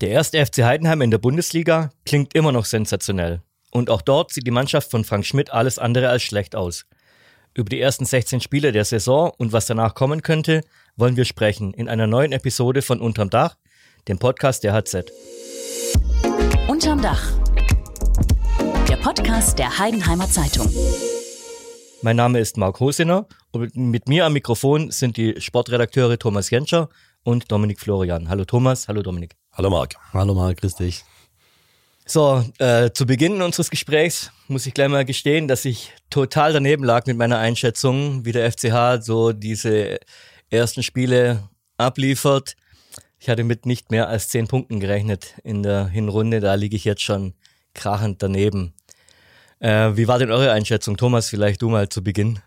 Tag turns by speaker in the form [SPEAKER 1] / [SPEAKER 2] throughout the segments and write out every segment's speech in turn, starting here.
[SPEAKER 1] Der erste FC Heidenheim in der Bundesliga klingt immer noch sensationell. Und auch dort sieht die Mannschaft von Frank Schmidt alles andere als schlecht aus. Über die ersten 16 Spiele der Saison und was danach kommen könnte, wollen wir sprechen in einer neuen Episode von Unterm Dach, dem Podcast der HZ.
[SPEAKER 2] Unterm Dach. Der Podcast der Heidenheimer Zeitung.
[SPEAKER 1] Mein Name ist Marc Hosiner und mit mir am Mikrofon sind die Sportredakteure Thomas Jenscher und Dominik Florian. Hallo Thomas, hallo Dominik.
[SPEAKER 3] Hallo Marc.
[SPEAKER 4] Hallo Marc, grüß dich.
[SPEAKER 1] So, äh, zu Beginn unseres Gesprächs muss ich gleich mal gestehen, dass ich total daneben lag mit meiner Einschätzung, wie der FCH so diese ersten Spiele abliefert. Ich hatte mit nicht mehr als zehn Punkten gerechnet in der Hinrunde, da liege ich jetzt schon krachend daneben. Äh, wie war denn eure Einschätzung? Thomas, vielleicht du mal zu Beginn.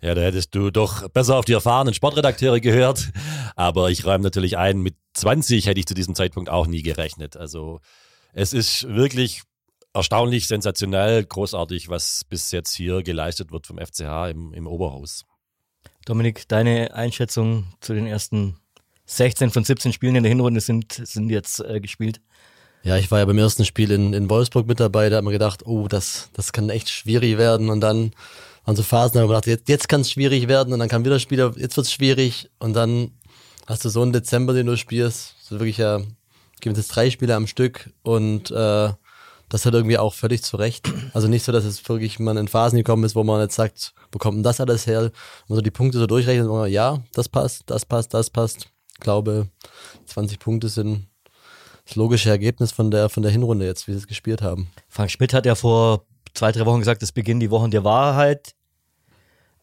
[SPEAKER 3] Ja, da hättest du doch besser auf die erfahrenen Sportredakteure gehört. Aber ich räume natürlich ein, mit 20 hätte ich zu diesem Zeitpunkt auch nie gerechnet. Also es ist wirklich erstaunlich, sensationell, großartig, was bis jetzt hier geleistet wird vom FCH im, im Oberhaus.
[SPEAKER 1] Dominik, deine Einschätzung zu den ersten 16 von 17 Spielen in der Hinrunde sind, sind jetzt äh, gespielt?
[SPEAKER 4] Ja, ich war ja beim ersten Spiel in, in Wolfsburg mit dabei, da hat man gedacht, oh, das, das kann echt schwierig werden und dann waren so Phasen, haben wir gedacht, jetzt, jetzt kann es schwierig werden und dann kam wieder Spieler, jetzt wird es schwierig und dann hast du so einen Dezember, den du spielst, so wirklich ja, gibt es drei Spiele am Stück und äh, das hat irgendwie auch völlig zurecht. Also nicht so, dass es wirklich man in Phasen gekommen ist, wo man jetzt sagt, wo kommt denn das alles her? Und so die Punkte so durchrechnet, wo man, ja, das passt, das passt, das passt. Ich glaube, 20 Punkte sind das logische Ergebnis von der, von der Hinrunde jetzt, wie sie es gespielt haben.
[SPEAKER 1] Frank Schmidt hat ja vor zwei, drei Wochen gesagt, es beginnen die Wochen der Wahrheit.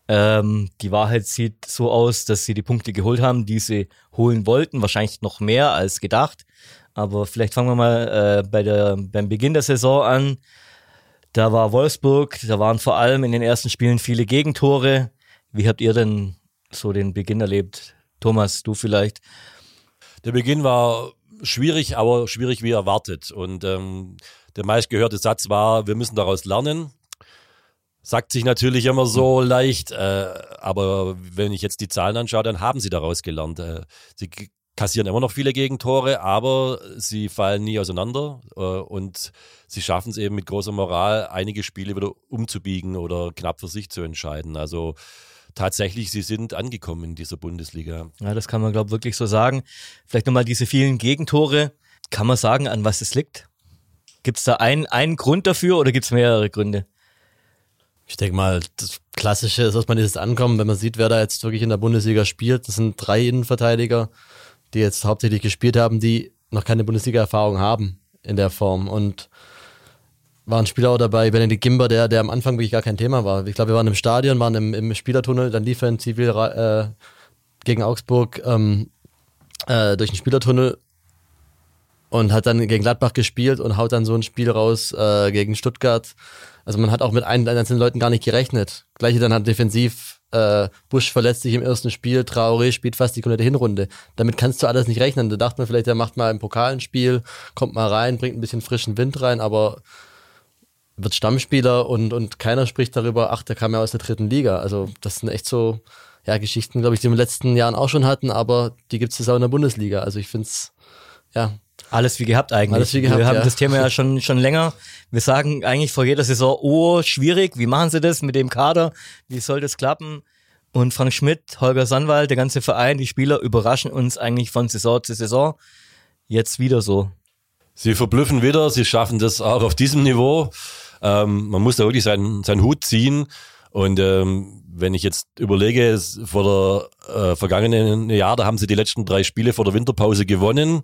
[SPEAKER 1] Ähm, die Wahrheit sieht so aus, dass sie die Punkte geholt haben, die sie holen wollten. Wahrscheinlich noch mehr als gedacht. Aber vielleicht fangen wir mal äh, bei der, beim Beginn der Saison an. Da war Wolfsburg, da waren vor allem in den ersten Spielen viele Gegentore. Wie habt ihr denn so den Beginn erlebt? Thomas, du vielleicht?
[SPEAKER 3] Der Beginn war schwierig, aber schwierig wie erwartet. Und ähm, der meistgehörte Satz war, wir müssen daraus lernen. Sagt sich natürlich immer so leicht, äh, aber wenn ich jetzt die Zahlen anschaue, dann haben sie daraus gelernt. Äh, sie kassieren immer noch viele Gegentore, aber sie fallen nie auseinander äh, und sie schaffen es eben mit großer Moral, einige Spiele wieder umzubiegen oder knapp für sich zu entscheiden. Also tatsächlich, sie sind angekommen in dieser Bundesliga.
[SPEAKER 1] Ja, das kann man, glaube ich, wirklich so sagen. Vielleicht nochmal diese vielen Gegentore. Kann man sagen, an was es liegt? Gibt es da einen, einen Grund dafür oder gibt es mehrere Gründe?
[SPEAKER 4] Ich denke mal, das Klassische ist, man dieses Ankommen, wenn man sieht, wer da jetzt wirklich in der Bundesliga spielt. Das sind drei Innenverteidiger, die jetzt hauptsächlich gespielt haben, die noch keine Bundesliga-Erfahrung haben in der Form. Und waren Spieler auch dabei, Benedikt Gimber, der, der am Anfang wirklich gar kein Thema war. Ich glaube, wir waren im Stadion, waren im, im Spielertunnel, dann lief er in Zivil äh, gegen Augsburg ähm, äh, durch den Spielertunnel und hat dann gegen Gladbach gespielt und haut dann so ein Spiel raus äh, gegen Stuttgart. Also man hat auch mit einzelnen Leuten gar nicht gerechnet. Gleiche dann hat defensiv äh, Busch verletzt sich im ersten Spiel, Traoré spielt fast die komplette Hinrunde. Damit kannst du alles nicht rechnen. Da dachte man vielleicht, der macht mal ein Spiel, kommt mal rein, bringt ein bisschen frischen Wind rein, aber wird Stammspieler und, und keiner spricht darüber, ach, der kam ja aus der dritten Liga. Also das sind echt so ja, Geschichten, glaube ich, die wir in den letzten Jahren auch schon hatten, aber die gibt es auch in der Bundesliga. Also ich finde es, ja,
[SPEAKER 1] alles wie gehabt eigentlich.
[SPEAKER 4] Alles wie gehabt,
[SPEAKER 1] wir haben
[SPEAKER 4] ja.
[SPEAKER 1] das Thema ja schon, schon länger. Wir sagen eigentlich vor jeder Saison, oh, schwierig, wie machen sie das mit dem Kader? Wie soll das klappen? Und Frank Schmidt, Holger Sandwald, der ganze Verein, die Spieler überraschen uns eigentlich von Saison zu Saison. Jetzt wieder so.
[SPEAKER 3] Sie verblüffen wieder, sie schaffen das auch auf diesem Niveau. Ähm, man muss da wirklich seinen, seinen Hut ziehen. Und ähm, wenn ich jetzt überlege, vor der äh, vergangenen Jahr, da haben sie die letzten drei Spiele vor der Winterpause gewonnen.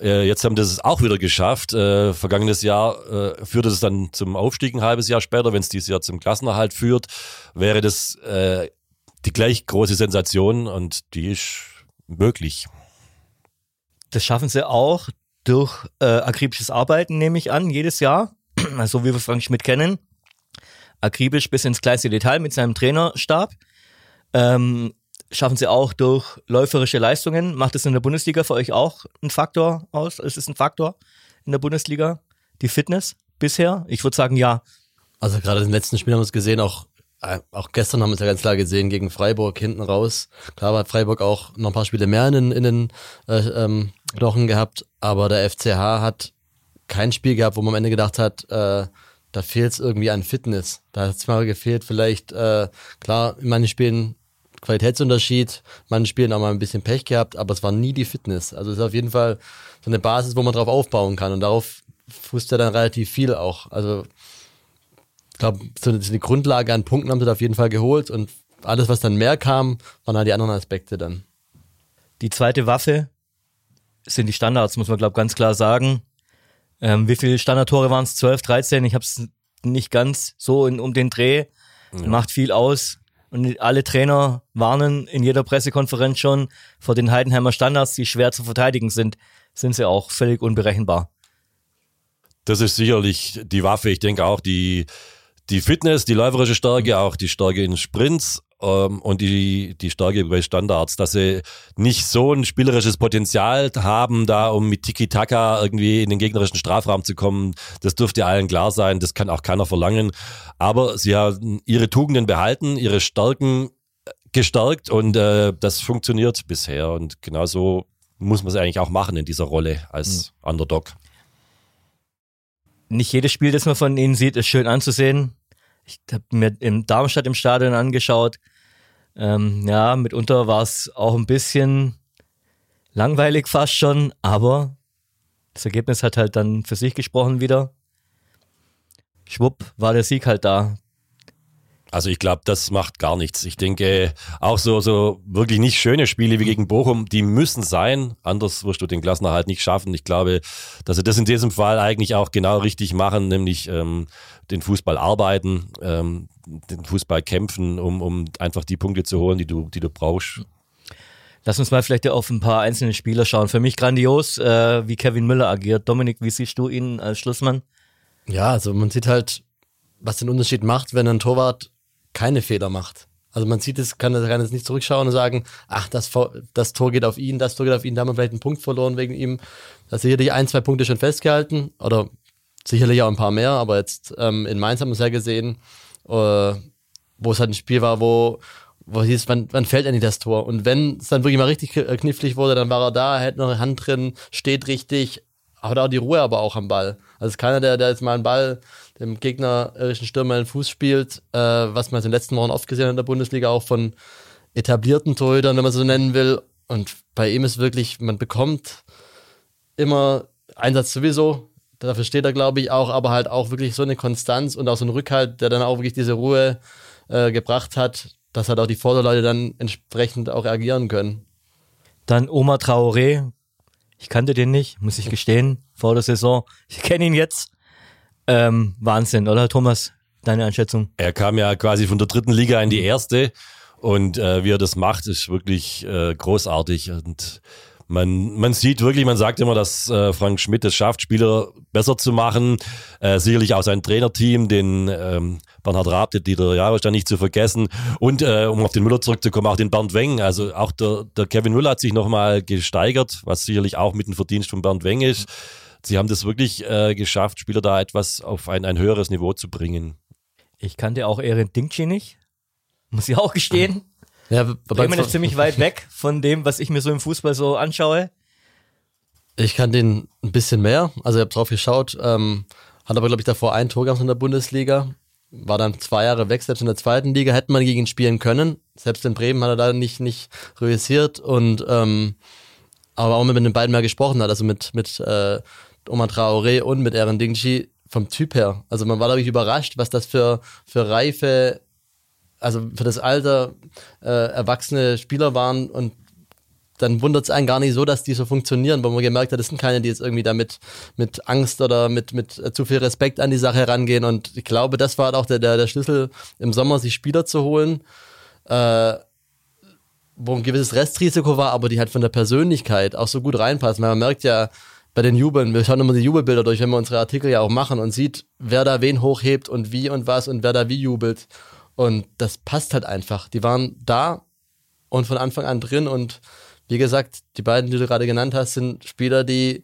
[SPEAKER 3] Äh, jetzt haben das auch wieder geschafft. Äh, vergangenes Jahr äh, führte es dann zum Aufstieg ein halbes Jahr später. Wenn es dieses Jahr zum Klassenerhalt führt, wäre das äh, die gleich große Sensation und die ist möglich.
[SPEAKER 1] Das schaffen sie auch durch äh, akribisches Arbeiten, nehme ich an, jedes Jahr. Also wie wir Frank Schmidt kennen. Akribisch bis ins kleinste Detail mit seinem Trainerstab. Ähm, schaffen sie auch durch läuferische Leistungen. Macht es in der Bundesliga für euch auch ein Faktor aus? Ist es ein Faktor in der Bundesliga? Die Fitness bisher? Ich würde sagen ja.
[SPEAKER 4] Also gerade den letzten Spielen haben wir es gesehen, auch äh, auch gestern haben wir es ja ganz klar gesehen gegen Freiburg hinten raus. Klar hat Freiburg auch noch ein paar Spiele mehr in, den- in den äh, ähm, Knochen gehabt, aber der FCH hat kein Spiel gehabt, wo man am Ende gedacht hat, äh, da fehlt es irgendwie an Fitness. Da hat es mal gefehlt, vielleicht, äh, klar, in manchen Spielen Qualitätsunterschied, in manchen Spielen auch mal ein bisschen Pech gehabt, aber es war nie die Fitness. Also es ist auf jeden Fall so eine Basis, wo man drauf aufbauen kann und darauf fußt er dann relativ viel auch. Also ich glaube, so eine, Grundlage an Punkten haben sie da auf jeden Fall geholt und alles, was dann mehr kam, waren halt die anderen Aspekte dann.
[SPEAKER 1] Die zweite Waffe sind die Standards, muss man glaube ganz klar sagen. Ähm, wie viele Standardtore waren es? 12, 13? Ich habe es nicht ganz so in, um den Dreh. Macht viel aus. Und alle Trainer warnen in jeder Pressekonferenz schon vor den Heidenheimer Standards, die schwer zu verteidigen sind. Sind sie auch völlig unberechenbar.
[SPEAKER 3] Das ist sicherlich die Waffe. Ich denke auch die, die Fitness, die läuferische Stärke, auch die Stärke in Sprints ähm, und die, die Stärke bei Standards, dass sie nicht so ein spielerisches Potenzial haben, da um mit Tiki-Taka irgendwie in den gegnerischen Strafraum zu kommen. Das dürfte allen klar sein. Das kann auch keiner verlangen. Aber sie haben ihre Tugenden behalten, ihre Stärken gestärkt und äh, das funktioniert bisher. Und genauso muss man es eigentlich auch machen in dieser Rolle als Underdog.
[SPEAKER 1] nicht jedes Spiel, das man von ihnen sieht, ist schön anzusehen. Ich habe mir in Darmstadt im Stadion angeschaut. Ähm, ja, mitunter war es auch ein bisschen langweilig fast schon, aber das Ergebnis hat halt dann für sich gesprochen wieder. Schwupp, war der Sieg halt da.
[SPEAKER 3] Also ich glaube, das macht gar nichts. Ich denke, auch so, so wirklich nicht schöne Spiele wie gegen Bochum, die müssen sein. Anders wirst du den Klassenerhalt nicht schaffen. Ich glaube, dass sie das in diesem Fall eigentlich auch genau richtig machen, nämlich ähm, den Fußball arbeiten, ähm, den Fußball kämpfen, um, um einfach die Punkte zu holen, die du, die du brauchst.
[SPEAKER 1] Lass uns mal vielleicht auf ein paar einzelne Spieler schauen. Für mich grandios, äh, wie Kevin Müller agiert. Dominik, wie siehst du ihn als Schlussmann?
[SPEAKER 4] Ja, also man sieht halt, was den Unterschied macht, wenn ein Torwart keine Fehler macht. Also man sieht es, kann, es nicht zurückschauen und sagen, ach, das, das Tor geht auf ihn, das Tor geht auf ihn, da haben wir vielleicht einen Punkt verloren wegen ihm. Da ist sicherlich ein, zwei Punkte schon festgehalten oder sicherlich auch ein paar mehr, aber jetzt ähm, in Mainz haben wir es ja gesehen, äh, wo es halt ein Spiel war, wo, wo hieß, wann, wann fällt endlich das Tor? Und wenn es dann wirklich mal richtig kn- knifflig wurde, dann war er da, hält noch eine Hand drin, steht richtig, hat auch die Ruhe aber auch am Ball. Also es ist keiner, der, der jetzt mal einen Ball dem gegnerischen Stürmer in den Fuß spielt, äh, was man in den letzten Wochen oft gesehen hat in der Bundesliga, auch von etablierten Torhütern, wenn man so nennen will. Und bei ihm ist wirklich, man bekommt immer Einsatz sowieso, dafür steht er, glaube ich, auch, aber halt auch wirklich so eine Konstanz und auch so ein Rückhalt, der dann auch wirklich diese Ruhe äh, gebracht hat, dass halt auch die Vorderleute dann entsprechend auch reagieren können.
[SPEAKER 1] Dann Oma Traoré. Ich kannte den nicht, muss ich gestehen, vor der Saison. Ich kenne ihn jetzt. Ähm, Wahnsinn, oder Thomas? Deine Einschätzung?
[SPEAKER 3] Er kam ja quasi von der dritten Liga in die erste und äh, wie er das macht, ist wirklich äh, großartig und man, man sieht wirklich, man sagt immer, dass äh, Frank Schmidt es schafft, Spieler besser zu machen. Äh, sicherlich auch sein Trainerteam, den ähm, Bernhard Raab, den Dieter Jarosch dann nicht zu vergessen. Und äh, um auf den Müller zurückzukommen, auch den Bernd Weng. Also auch der, der Kevin Müller hat sich nochmal gesteigert, was sicherlich auch mit dem Verdienst von Bernd Weng ist. Sie haben das wirklich äh, geschafft, Spieler da etwas auf ein, ein höheres Niveau zu bringen.
[SPEAKER 1] Ich kannte auch Erin Dinkci nicht. Muss ich auch gestehen.
[SPEAKER 4] Ja,
[SPEAKER 1] Bremen ist ziemlich weit weg von dem, was ich mir so im Fußball so anschaue.
[SPEAKER 4] Ich kann den ein bisschen mehr. Also ich habe drauf geschaut. Ähm, hat aber, glaube ich, davor ein Tor gehabt in der Bundesliga. War dann zwei Jahre weg, selbst in der zweiten Liga hätte man gegen ihn spielen können. Selbst in Bremen hat er da nicht, nicht realisiert und ähm, aber auch mit den beiden mal gesprochen hat, also mit, mit äh, Oma Traoré und mit Aaron Dingchi vom Typ her. Also man war, glaube ich, überrascht, was das für, für reife, also für das Alter äh, erwachsene Spieler waren und dann wundert es einen gar nicht so, dass die so funktionieren, weil man gemerkt hat, das sind keine, die jetzt irgendwie damit mit Angst oder mit, mit äh, zu viel Respekt an die Sache herangehen. Und ich glaube, das war auch der, der, der Schlüssel im Sommer, sich Spieler zu holen, äh, wo ein gewisses Restrisiko war, aber die halt von der Persönlichkeit auch so gut reinpassen. Weil man merkt ja bei den Jubeln, wir schauen immer die Jubelbilder durch, wenn wir unsere Artikel ja auch machen und sieht, wer da wen hochhebt und wie und was und wer da wie jubelt. Und das passt halt einfach. Die waren da und von Anfang an drin und wie gesagt, die beiden, die du gerade genannt hast, sind Spieler, die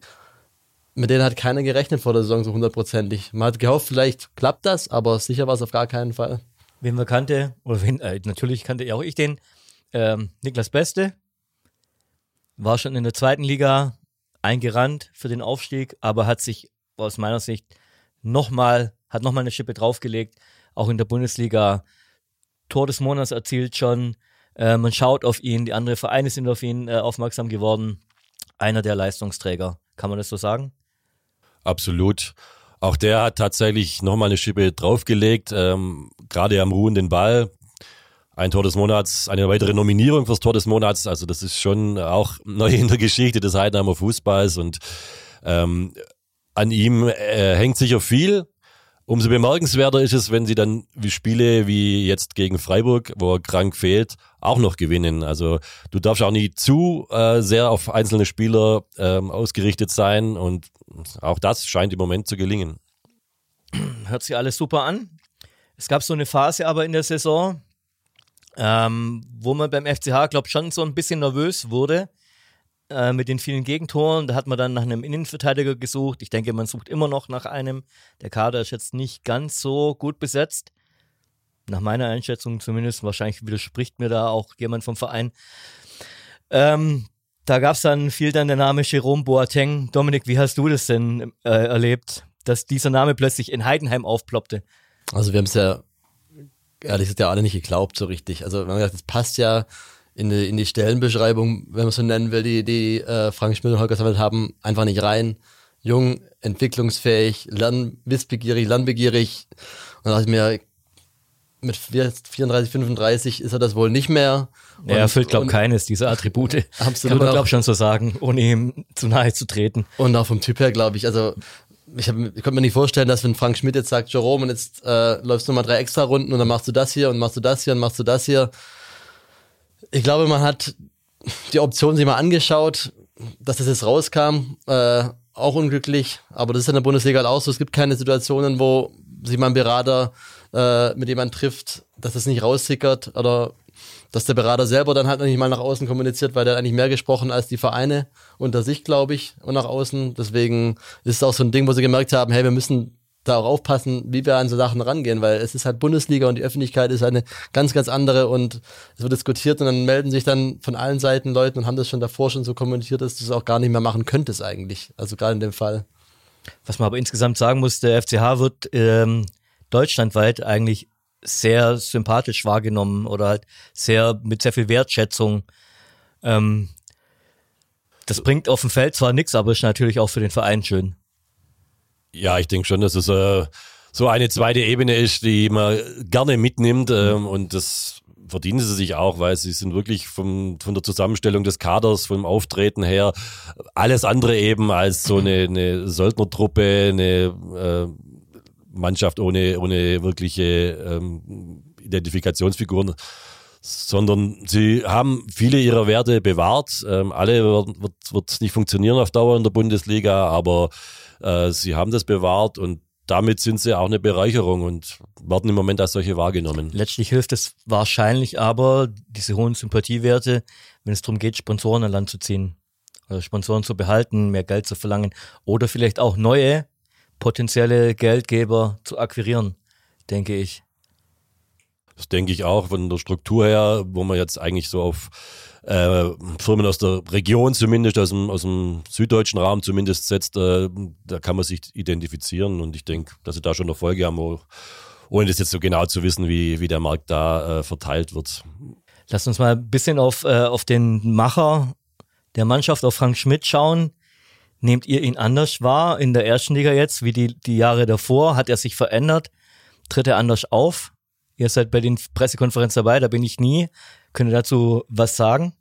[SPEAKER 4] mit denen hat keiner gerechnet vor der Saison so hundertprozentig. Man hat gehofft, vielleicht klappt das, aber sicher war es auf gar keinen Fall.
[SPEAKER 1] wen wir kannte, oder wen, äh, natürlich kannte auch ich den, ähm, Niklas Beste, war schon in der zweiten Liga eingerannt für den Aufstieg, aber hat sich aus meiner Sicht nochmal, hat nochmal eine Schippe draufgelegt, auch in der Bundesliga Tor des Monats erzielt schon, äh, man schaut auf ihn, die anderen Vereine sind auf ihn äh, aufmerksam geworden, einer der Leistungsträger, kann man das so sagen?
[SPEAKER 3] Absolut. Auch der hat tatsächlich nochmal eine Schippe draufgelegt, ähm, gerade am ruhenden Ball. Ein Tor des Monats, eine weitere Nominierung fürs Tor des Monats. Also das ist schon auch neu in der Geschichte des Heidenheimer Fußballs und ähm, an ihm äh, hängt sicher viel. Umso bemerkenswerter ist es, wenn sie dann wie Spiele wie jetzt gegen Freiburg, wo er krank fehlt, auch noch gewinnen. Also du darfst auch nie zu äh, sehr auf einzelne Spieler ähm, ausgerichtet sein und auch das scheint im Moment zu gelingen.
[SPEAKER 1] Hört sich alles super an. Es gab so eine Phase aber in der Saison, ähm, wo man beim FCH, glaube ich, schon so ein bisschen nervös wurde äh, mit den vielen Gegentoren. Da hat man dann nach einem Innenverteidiger gesucht. Ich denke, man sucht immer noch nach einem. Der Kader ist jetzt nicht ganz so gut besetzt. Nach meiner Einschätzung zumindest. Wahrscheinlich widerspricht mir da auch jemand vom Verein. Ähm, da gab es dann viel dann der Name Jerome Boateng. Dominik, wie hast du das denn äh, erlebt, dass dieser Name plötzlich in Heidenheim aufploppte?
[SPEAKER 4] Also wir haben es ja ehrlich gesagt ja alle nicht geglaubt so richtig. Also wir haben gesagt, das passt ja in die, in die Stellenbeschreibung, wenn man es so nennen will, die, die äh, Frank Schmidt und Holger Sammelt haben, einfach nicht rein. Jung, entwicklungsfähig, lernwissbegierig, lernbegierig. Und da dachte ich mir, mit 34, 35 ist er das wohl nicht mehr.
[SPEAKER 1] Und, er erfüllt, glaube ich, keines dieser Attribute.
[SPEAKER 4] Absolut.
[SPEAKER 1] Kann man, glaube ich, schon so sagen, ohne ihm zu nahe zu treten.
[SPEAKER 4] Und auch vom Typ her, glaube ich, also ich, hab, ich konnte mir nicht vorstellen, dass wenn Frank Schmidt jetzt sagt, Jerome, und jetzt äh, läufst du mal drei extra Runden und dann machst du das hier und machst du das hier und machst du das hier. Ich glaube, man hat die Option sich mal angeschaut, dass das jetzt rauskam. Äh, auch unglücklich, aber das ist in der Bundesliga halt auch so. Es gibt keine Situationen, wo sich mal ein Berater äh, mit jemand trifft, dass das nicht raussickert oder dass der Berater selber dann halt noch nicht mal nach außen kommuniziert, weil der hat eigentlich mehr gesprochen als die Vereine unter sich, glaube ich, und nach außen. Deswegen ist es auch so ein Ding, wo sie gemerkt haben, hey, wir müssen da auch aufpassen, wie wir an so Sachen rangehen, weil es ist halt Bundesliga und die Öffentlichkeit ist eine ganz, ganz andere und es wird diskutiert und dann melden sich dann von allen Seiten Leute und haben das schon davor schon so kommentiert, dass du es auch gar nicht mehr machen könntest eigentlich. Also gerade in dem Fall.
[SPEAKER 1] Was man aber insgesamt sagen muss, der FCH wird ähm, deutschlandweit eigentlich sehr sympathisch wahrgenommen oder halt sehr mit sehr viel Wertschätzung. Ähm, das bringt auf dem Feld zwar nichts, aber ist natürlich auch für den Verein schön.
[SPEAKER 3] Ja, ich denke schon, dass es äh, so eine zweite Ebene ist, die man gerne mitnimmt ähm, und das verdienen sie sich auch, weil sie sind wirklich vom, von der Zusammenstellung des Kaders, vom Auftreten her, alles andere eben als so eine, eine Söldnertruppe, eine äh, Mannschaft ohne, ohne wirkliche ähm, Identifikationsfiguren sondern sie haben viele ihrer Werte bewahrt. Ähm, alle wird, wird nicht funktionieren auf Dauer in der Bundesliga, aber äh, sie haben das bewahrt und damit sind sie auch eine Bereicherung und werden im Moment als solche wahrgenommen.
[SPEAKER 1] Letztlich hilft es wahrscheinlich aber, diese hohen Sympathiewerte, wenn es darum geht, Sponsoren an Land zu ziehen, also Sponsoren zu behalten, mehr Geld zu verlangen oder vielleicht auch neue potenzielle Geldgeber zu akquirieren, denke ich.
[SPEAKER 3] Das denke ich auch von der Struktur her, wo man jetzt eigentlich so auf äh, Firmen aus der Region zumindest, aus dem, aus dem süddeutschen Raum zumindest setzt, äh, da kann man sich identifizieren und ich denke, dass sie da schon Erfolge haben, wo, ohne das jetzt so genau zu wissen, wie, wie der Markt da äh, verteilt wird.
[SPEAKER 1] Lass uns mal ein bisschen auf, äh, auf den Macher der Mannschaft, auf Frank Schmidt schauen. Nehmt ihr ihn anders wahr in der ersten Liga jetzt, wie die, die Jahre davor? Hat er sich verändert? Tritt er anders auf? Ihr seid bei den Pressekonferenzen dabei, da bin ich nie. Könnt ihr dazu was sagen?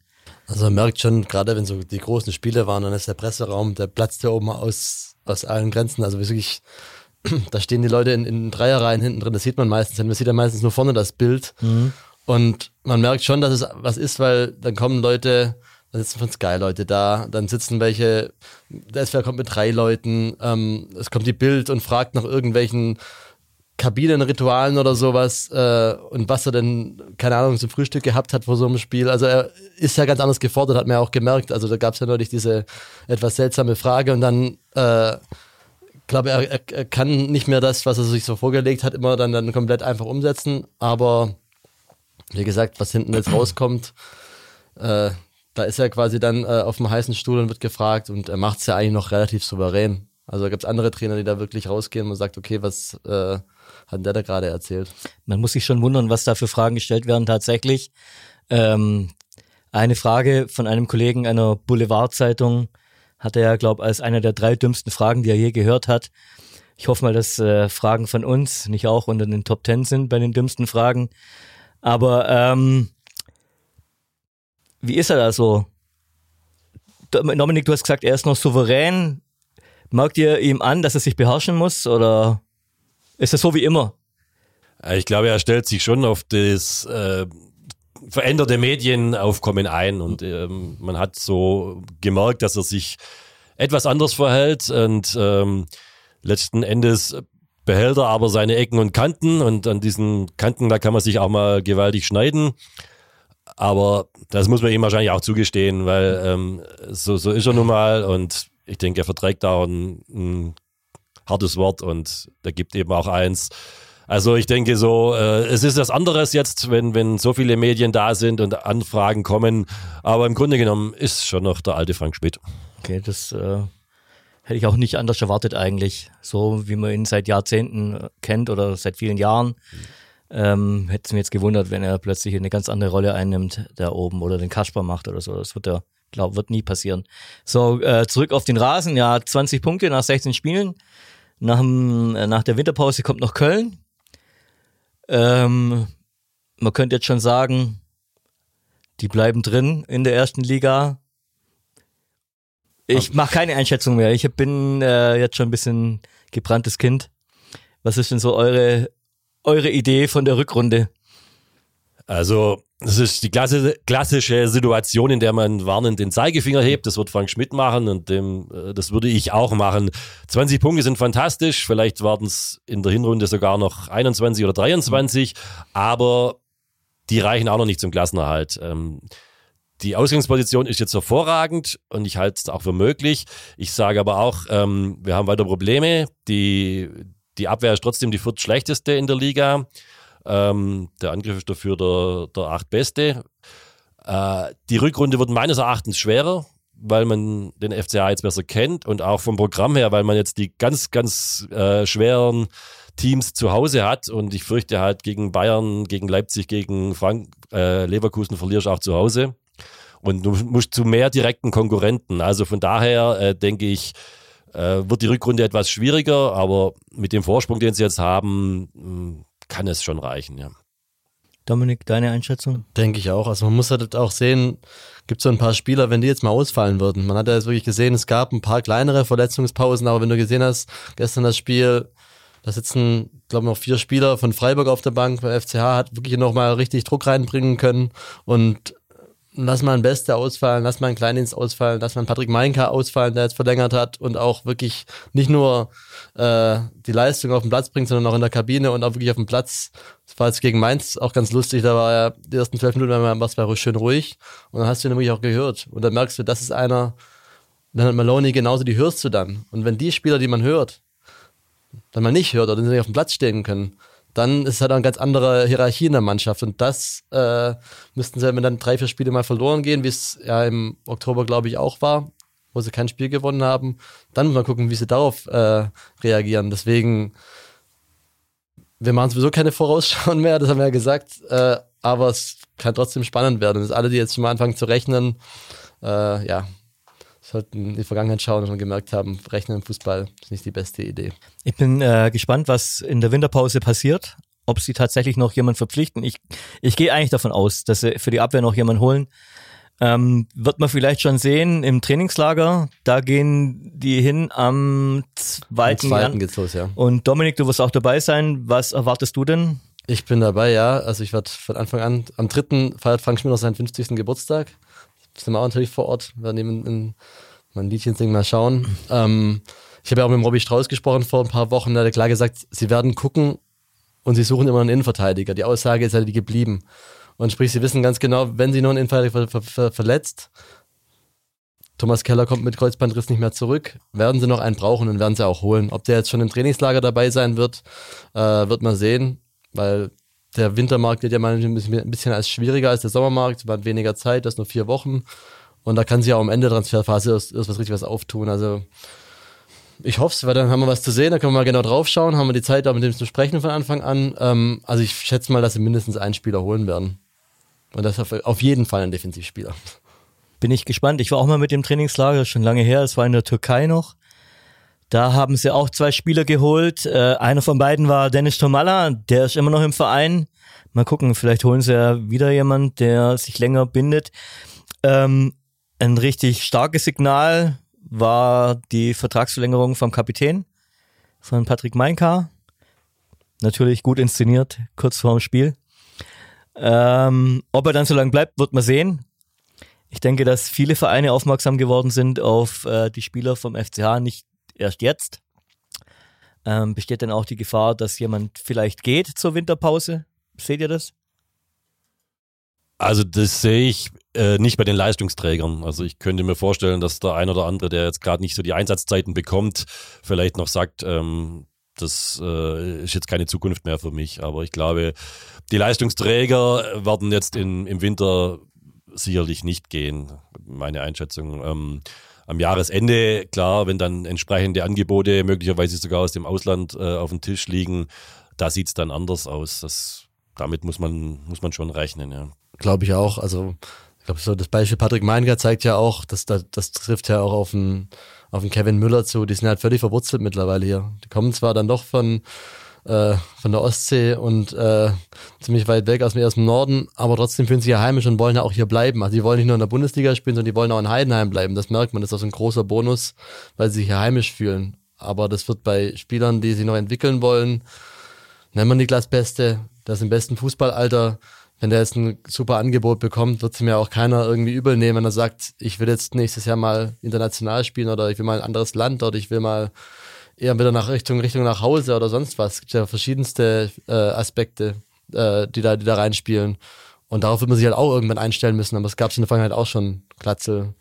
[SPEAKER 4] Also man merkt schon, gerade wenn so die großen Spiele waren, dann ist der Presseraum, der platzt ja oben aus, aus allen Grenzen. Also wirklich, da stehen die Leute in, in Dreierreihen hinten drin, das sieht man meistens. Man sieht ja meistens nur vorne das Bild. Mhm. Und man merkt schon, dass es was ist, weil dann kommen Leute, dann sitzen von Sky Leute da, dann sitzen welche, der SWR kommt mit drei Leuten, ähm, es kommt die Bild und fragt nach irgendwelchen Kabinenritualen oder sowas äh, und was er denn, keine Ahnung, zum Frühstück gehabt hat vor so einem Spiel. Also er ist ja ganz anders gefordert, hat man ja auch gemerkt. Also da gab es ja neulich diese etwas seltsame Frage und dann äh, glaube, er, er, er kann nicht mehr das, was er sich so vorgelegt hat, immer dann, dann komplett einfach umsetzen. Aber wie gesagt, was hinten jetzt rauskommt, äh, da ist er quasi dann äh, auf dem heißen Stuhl und wird gefragt und er macht es ja eigentlich noch relativ souverän. Also gibt es andere Trainer, die da wirklich rausgehen und sagt, okay, was äh, hat der da gerade erzählt?
[SPEAKER 1] Man muss sich schon wundern, was da für Fragen gestellt werden tatsächlich. Ähm, eine Frage von einem Kollegen einer Boulevardzeitung hat er ja, glaube als eine der drei dümmsten Fragen, die er je gehört hat. Ich hoffe mal, dass äh, Fragen von uns nicht auch unter den Top Ten sind bei den dümmsten Fragen. Aber ähm, wie ist er da so? Dominik, du hast gesagt, er ist noch souverän. Merkt ihr ihm an, dass er sich beherrschen muss oder ist das so wie immer?
[SPEAKER 3] Ich glaube, er stellt sich schon auf das äh, veränderte Medienaufkommen ein und ähm, man hat so gemerkt, dass er sich etwas anders verhält und ähm, letzten Endes behält er aber seine Ecken und Kanten und an diesen Kanten, da kann man sich auch mal gewaltig schneiden. Aber das muss man ihm wahrscheinlich auch zugestehen, weil ähm, so, so ist er nun mal und ich denke, er verträgt auch ein, ein hartes Wort und der gibt eben auch eins. Also ich denke so, äh, es ist das anderes jetzt, wenn, wenn so viele Medien da sind und Anfragen kommen. Aber im Grunde genommen ist schon noch der alte Frank Schmidt.
[SPEAKER 1] Okay, das äh, hätte ich auch nicht anders erwartet eigentlich. So wie man ihn seit Jahrzehnten äh, kennt oder seit vielen Jahren. Ähm, hätte es mir jetzt gewundert, wenn er plötzlich eine ganz andere Rolle einnimmt da oben oder den Kasper macht oder so. Das wird er, glaube wird nie passieren. So, äh, zurück auf den Rasen. Ja, 20 Punkte nach 16 Spielen. Nach, dem, äh, nach der Winterpause kommt noch Köln. Ähm, man könnte jetzt schon sagen, die bleiben drin in der ersten Liga. Ich mache keine Einschätzung mehr. Ich bin äh, jetzt schon ein bisschen gebranntes Kind. Was ist denn so eure, eure Idee von der Rückrunde?
[SPEAKER 3] Also, das ist die klassische Situation, in der man warnend den Zeigefinger hebt. Das wird Frank Schmidt machen und dem, äh, das würde ich auch machen. 20 Punkte sind fantastisch. Vielleicht werden es in der Hinrunde sogar noch 21 oder 23, aber die reichen auch noch nicht zum Klassenerhalt. Ähm, die Ausgangsposition ist jetzt hervorragend und ich halte es auch für möglich. Ich sage aber auch, ähm, wir haben weiter Probleme. Die, die Abwehr ist trotzdem die viertschlechteste in der Liga. Ähm, der Angriff ist dafür der, der achtbeste. Äh, die Rückrunde wird meines Erachtens schwerer, weil man den FCA jetzt besser kennt und auch vom Programm her, weil man jetzt die ganz, ganz äh, schweren Teams zu Hause hat und ich fürchte halt gegen Bayern, gegen Leipzig, gegen Frank, äh, Leverkusen verlierst auch zu Hause und du musst zu mehr direkten Konkurrenten. Also von daher äh, denke ich, äh, wird die Rückrunde etwas schwieriger, aber mit dem Vorsprung, den sie jetzt haben, hm, kann es schon reichen, ja.
[SPEAKER 1] Dominik, deine Einschätzung?
[SPEAKER 4] Denke ich auch. Also man muss halt auch sehen, gibt so ein paar Spieler, wenn die jetzt mal ausfallen würden. Man hat ja jetzt wirklich gesehen, es gab ein paar kleinere Verletzungspausen, aber wenn du gesehen hast, gestern das Spiel, da sitzen, glaube ich, noch vier Spieler von Freiburg auf der Bank. Der FCH hat wirklich nochmal richtig Druck reinbringen können und lass mal ein Beste ausfallen, lass mal ein Kleindienst ausfallen, lass mal einen Patrick Meinka ausfallen, der jetzt verlängert hat und auch wirklich nicht nur äh, die Leistung auf den Platz bringt, sondern auch in der Kabine und auch wirklich auf dem Platz. Das war jetzt gegen Mainz auch ganz lustig, da war ja die ersten zwölf Minuten war schön ruhig und dann hast du ihn wirklich auch gehört und dann merkst du, das ist einer, dann hat Maloney genauso, die hörst du dann und wenn die Spieler, die man hört, dann mal nicht hört oder nicht auf dem Platz stehen können, dann ist halt eine ganz andere Hierarchie in der Mannschaft. Und das äh, müssten sie, wenn dann drei, vier Spiele mal verloren gehen, wie es ja im Oktober, glaube ich, auch war, wo sie kein Spiel gewonnen haben, dann muss man gucken, wie sie darauf äh, reagieren. Deswegen, wir machen sowieso keine Vorausschauen mehr, das haben wir ja gesagt, äh, aber es kann trotzdem spannend werden. Und alle, die jetzt schon mal anfangen zu rechnen, äh, ja, sollten in die Vergangenheit schauen und gemerkt haben, Rechnen im Fußball ist nicht die beste Idee.
[SPEAKER 1] Ich bin äh, gespannt, was in der Winterpause passiert, ob sie tatsächlich noch jemanden verpflichten. Ich, ich gehe eigentlich davon aus, dass sie für die Abwehr noch jemanden holen. Ähm, wird man vielleicht schon sehen im Trainingslager. Da gehen die hin am zweiten. Am
[SPEAKER 4] zweiten geht's los, ja.
[SPEAKER 1] Und Dominik, du wirst auch dabei sein. Was erwartest du denn?
[SPEAKER 4] Ich bin dabei, ja. Also ich werde von Anfang an, am dritten feiert Frank Schmidt noch seinen 50. Geburtstag sind wir auch natürlich vor Ort. Wir werden eben in mein Liedchen singen, mal schauen. Ähm, ich habe ja auch mit Robbie Strauß gesprochen vor ein paar Wochen. Da hat er klar gesagt, sie werden gucken und sie suchen immer einen Innenverteidiger. Die Aussage ist halt die geblieben. Und sprich, sie wissen ganz genau, wenn sie nur einen Innenverteidiger ver ver ver verletzt, Thomas Keller kommt mit Kreuzbandriss nicht mehr zurück. Werden sie noch einen brauchen und werden sie auch holen. Ob der jetzt schon im Trainingslager dabei sein wird, äh, wird man sehen, weil der Wintermarkt wird ja mal ein bisschen, als schwieriger als der Sommermarkt. Man hat weniger Zeit, das nur vier Wochen. Und da kann sich auch am Ende der Transferphase erst was richtig was auftun. Also ich hoffe es, weil dann haben wir was zu sehen, da können wir mal genau drauf schauen, haben wir die Zeit, da mit dem zu sprechen von Anfang an. Ähm, also ich schätze mal, dass sie mindestens einen Spieler holen werden. Und das auf, auf jeden Fall ein Defensivspieler.
[SPEAKER 1] Bin ich gespannt. Ich war auch mal mit dem Trainingslager, schon lange her, es war in der Türkei noch. Da haben sie auch zwei Spieler geholt. Äh, einer von beiden war Dennis Tomalla, der ist immer noch im Verein. Mal gucken, vielleicht holen sie ja wieder jemand, der sich länger bindet. Ähm, ein richtig starkes Signal war die Vertragsverlängerung vom Kapitän, von Patrick Meinka. Natürlich gut inszeniert, kurz vor dem Spiel. Ähm, ob er dann so lange bleibt, wird man sehen. Ich denke, dass viele Vereine aufmerksam geworden sind auf äh, die Spieler vom FCH, nicht erst jetzt. Ähm, besteht dann auch die Gefahr, dass jemand vielleicht geht zur Winterpause? Seht ihr das?
[SPEAKER 3] Also das sehe ich äh, nicht bei den Leistungsträgern. Also ich könnte mir vorstellen, dass der ein oder andere, der jetzt gerade nicht so die Einsatzzeiten bekommt, vielleicht noch sagt, ähm, das äh, ist jetzt keine Zukunft mehr für mich. Aber ich glaube, die Leistungsträger werden jetzt in, im Winter sicherlich nicht gehen, meine Einschätzung. Ähm, am Jahresende, klar, wenn dann entsprechende Angebote möglicherweise sogar aus dem Ausland äh, auf dem Tisch liegen, da sieht es dann anders aus. Das, damit muss man, muss man schon rechnen, ja.
[SPEAKER 4] Glaube ich auch. Also, ich glaube, so das Beispiel Patrick Meininger zeigt ja auch, dass das, das trifft ja auch auf einen, auf einen Kevin Müller zu. Die sind halt völlig verwurzelt mittlerweile hier. Die kommen zwar dann doch von, äh, von der Ostsee und äh, ziemlich weit weg aus dem ersten Norden, aber trotzdem fühlen sie sich ja heimisch und wollen ja auch hier bleiben. Also die wollen nicht nur in der Bundesliga spielen, sondern die wollen auch in Heidenheim bleiben. Das merkt man, das ist auch so ein großer Bonus, weil sie sich hier heimisch fühlen. Aber das wird bei Spielern, die sich noch entwickeln wollen, nennen wir Niklas Beste, das im besten Fußballalter, wenn der jetzt ein super Angebot bekommt, wird es mir auch keiner irgendwie übel nehmen, wenn er sagt, ich will jetzt nächstes Jahr mal international spielen oder ich will mal ein anderes Land oder ich will mal eher wieder nach Richtung, Richtung nach Hause oder sonst was. Es gibt ja verschiedenste äh, Aspekte, äh, die, da, die da reinspielen. Und darauf wird man sich halt auch irgendwann einstellen müssen. Aber es gab es in der Vergangenheit auch schon Glatzel.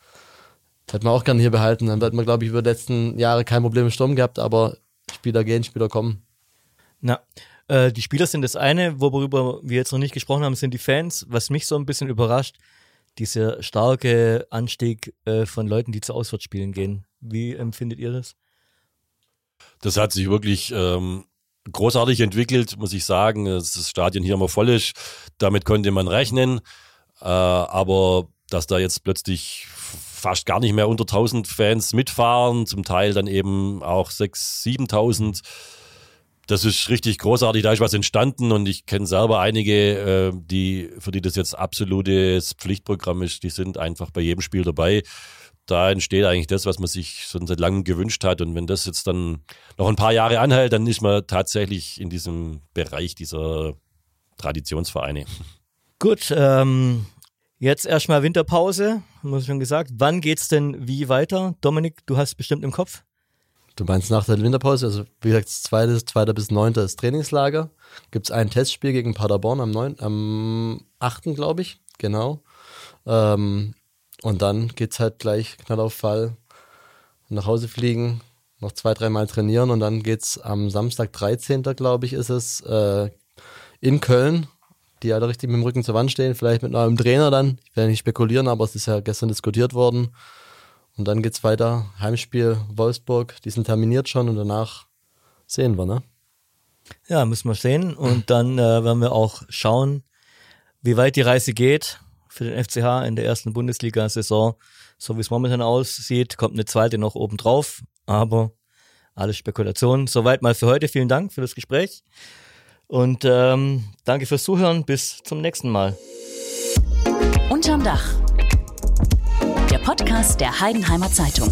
[SPEAKER 4] Hätte man auch gerne hier behalten. Dann hätte man, glaube ich, über die letzten Jahre kein Problem im Sturm gehabt, aber Spieler gehen, Spieler kommen.
[SPEAKER 1] Na, äh, die Spieler sind das eine, worüber wir jetzt noch nicht gesprochen haben, sind die Fans. Was mich so ein bisschen überrascht, dieser starke Anstieg äh, von Leuten, die zu Auswärtsspielen gehen. Wie empfindet ihr das?
[SPEAKER 3] Das hat sich wirklich ähm, großartig entwickelt, muss ich sagen. Dass das Stadion hier immer voll ist, damit konnte man rechnen. Äh, aber dass da jetzt plötzlich fast gar nicht mehr unter 1000 Fans mitfahren, zum Teil dann eben auch 6.000, 7.000 das ist richtig großartig, da ist was entstanden und ich kenne selber einige, äh, die, für die das jetzt absolutes Pflichtprogramm ist, die sind einfach bei jedem Spiel dabei. Da entsteht eigentlich das, was man sich schon seit langem gewünscht hat. Und wenn das jetzt dann noch ein paar Jahre anhält, dann ist man tatsächlich in diesem Bereich dieser Traditionsvereine.
[SPEAKER 1] Gut, ähm, jetzt erstmal Winterpause, haben wir schon gesagt. Wann geht's denn wie weiter? Dominik, du hast bestimmt im Kopf.
[SPEAKER 4] Du meinst nach der Winterpause, also wie gesagt, zweites, zweiter bis neunter ist Trainingslager. Gibt es ein Testspiel gegen Paderborn am, 9, am 8. glaube ich, genau. Ähm, und dann geht es halt gleich Knall auf Fall nach Hause fliegen, noch zwei, dreimal trainieren und dann geht es am Samstag, 13. glaube ich, ist es, äh, in Köln, die alle richtig mit dem Rücken zur Wand stehen, vielleicht mit einem Trainer dann. Ich werde nicht spekulieren, aber es ist ja gestern diskutiert worden. Und dann geht's weiter. Heimspiel Wolfsburg, die sind terminiert schon und danach sehen wir, ne?
[SPEAKER 1] Ja, müssen wir sehen. Und dann äh, werden wir auch schauen, wie weit die Reise geht für den FCH in der ersten Bundesliga-Saison. So wie es momentan aussieht, kommt eine zweite noch oben drauf. Aber alles Spekulation. Soweit mal für heute. Vielen Dank für das Gespräch. Und ähm, danke fürs Zuhören. Bis zum nächsten Mal.
[SPEAKER 2] Unterm Dach. Der Podcast der Heidenheimer Zeitung.